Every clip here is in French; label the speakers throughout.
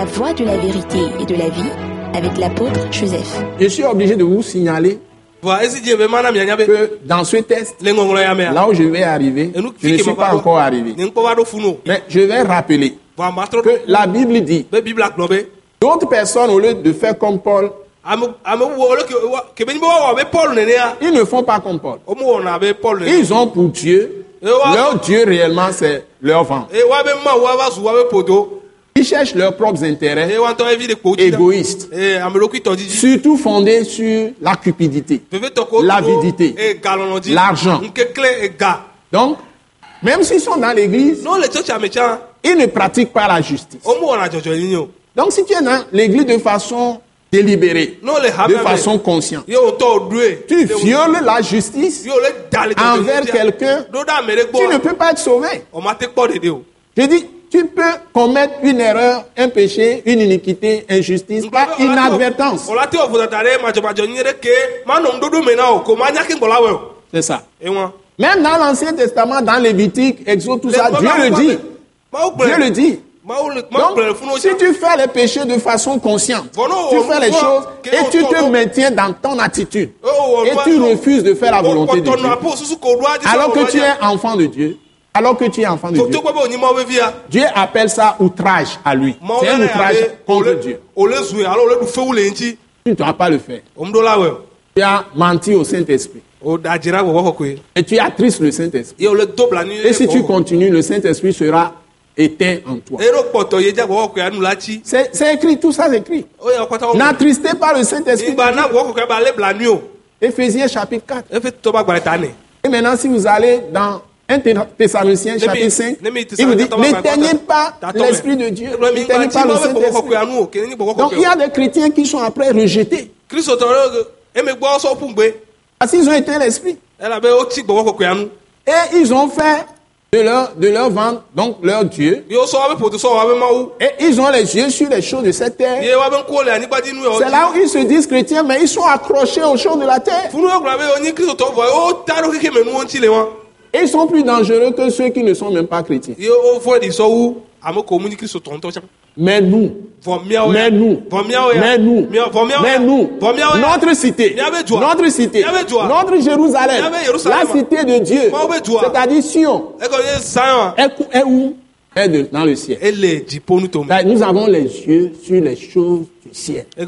Speaker 1: La voie de la vérité et de la vie avec l'apôtre Joseph.
Speaker 2: Je suis obligé de vous signaler que dans ce test, là où je vais arriver, je ne suis pas encore arrivé. Mais je vais rappeler que la Bible dit, d'autres personnes, au lieu de faire comme Paul, ils ne font pas comme Paul. Ils ont pour Dieu, leur Dieu réellement, c'est leur ventre. Ils cherchent leurs propres intérêts égoïstes, surtout fondés sur la cupidité. L'avidité. L'argent. Donc, même s'ils sont dans l'église, ils ne pratiquent pas la justice. Donc, si tu es dans l'église de façon délibérée, de façon consciente, tu violes la justice, envers quelqu'un, tu ne peux pas être sauvé. Je dis, tu peux commettre une erreur, un péché, une iniquité, injustice, par inadvertance. C'est ça. Même dans l'Ancien Testament, dans Lévitique, Exode, tout ça, Dieu le dit. Dieu le dit. Donc, si tu fais les péchés de façon consciente, tu fais les choses et tu te maintiens dans ton attitude
Speaker 3: Oh,
Speaker 2: et tu refuses de faire la volonté de Dieu, alors que tu es enfant de Dieu, alors que tu es enfant de Dieu, Dieu appelle ça outrage à lui. C'est un outrage contre Dieu. Tu ne dois pas le faire. Tu as menti au Saint-Esprit et tu attristes le Saint-Esprit. Et si tu continues, le Saint-Esprit sera éteint en toi. C'est écrit, tout ça c'est écrit. N'attristez pas le Saint-Esprit.
Speaker 3: igba na gbɔgbɔ kɔkɔe ba le blanui o
Speaker 2: Éphésiens chapitre 4.
Speaker 3: efe tɔ ba gbalẽ ta ne
Speaker 2: Et maintenant, si vous allez dans 1 Thessaloniciens chapitre 5,
Speaker 3: Nemi
Speaker 2: il vous dit, n'éteignez pas l'Esprit de Dieu, n'éteignez pas le Saint-Esprit. Donc, il y a des chrétiens qui sont après rejetés. Parce qu'ils ont éteint l'Esprit. Et ils ont fait de leur, de leur ventre, donc leur Dieu. Et ils ont les yeux sur les choses de cette terre. C'est là où ils se disent chrétiens, mais ils sont accrochés aux choses de la terre. Et ils sont plus dangereux que ceux qui ne sont même pas chrétiens. Mais nous, mais nous, mais nous, mais nous, notre cité, notre cité, notre Jérusalem, la cité de Dieu, c'est-à-dire Sion,
Speaker 3: ye zion
Speaker 2: est, où? Est dans le ciel. Nous avons les yeux sur les choses du ciel,
Speaker 3: dzi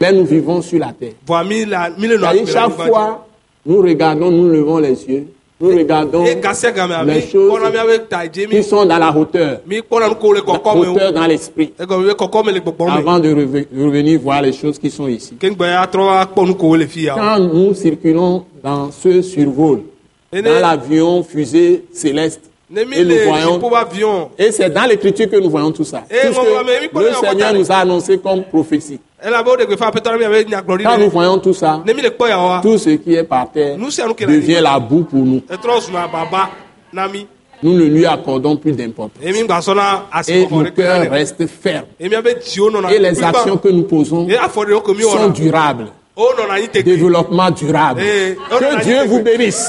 Speaker 2: mais nous vivons sur la terre. chaque fois, nous regardons, nous levons les yeux, nous regardons les choses qui sont dans la hauteur, la hauteur dans l'esprit, avant de reve- de revenir voir les choses qui sont ici.
Speaker 3: o.
Speaker 2: Quand nous circulons dans ce survol, dans l'avion fusée céleste, et nous voyons, et c'est dans l'écriture que nous voyons tout ça. Tout ce
Speaker 3: oui,
Speaker 2: que le Seigneur nous a annoncé comme prophétie. Quand nous voyons tout ça, tout ce qui est par terre devient la boue pour nous. Nous ne lui accordons plus d'importance. Et
Speaker 3: kɔkɔ
Speaker 2: nos
Speaker 3: ɖe
Speaker 2: cœurs
Speaker 3: kpe
Speaker 2: restent fermes.
Speaker 3: eye miabe dziwo nɔna
Speaker 2: Et les actions que nous posons sont durables.
Speaker 3: teke
Speaker 2: Développement durable.
Speaker 3: Eh,
Speaker 2: Que Dieu vous bénisse.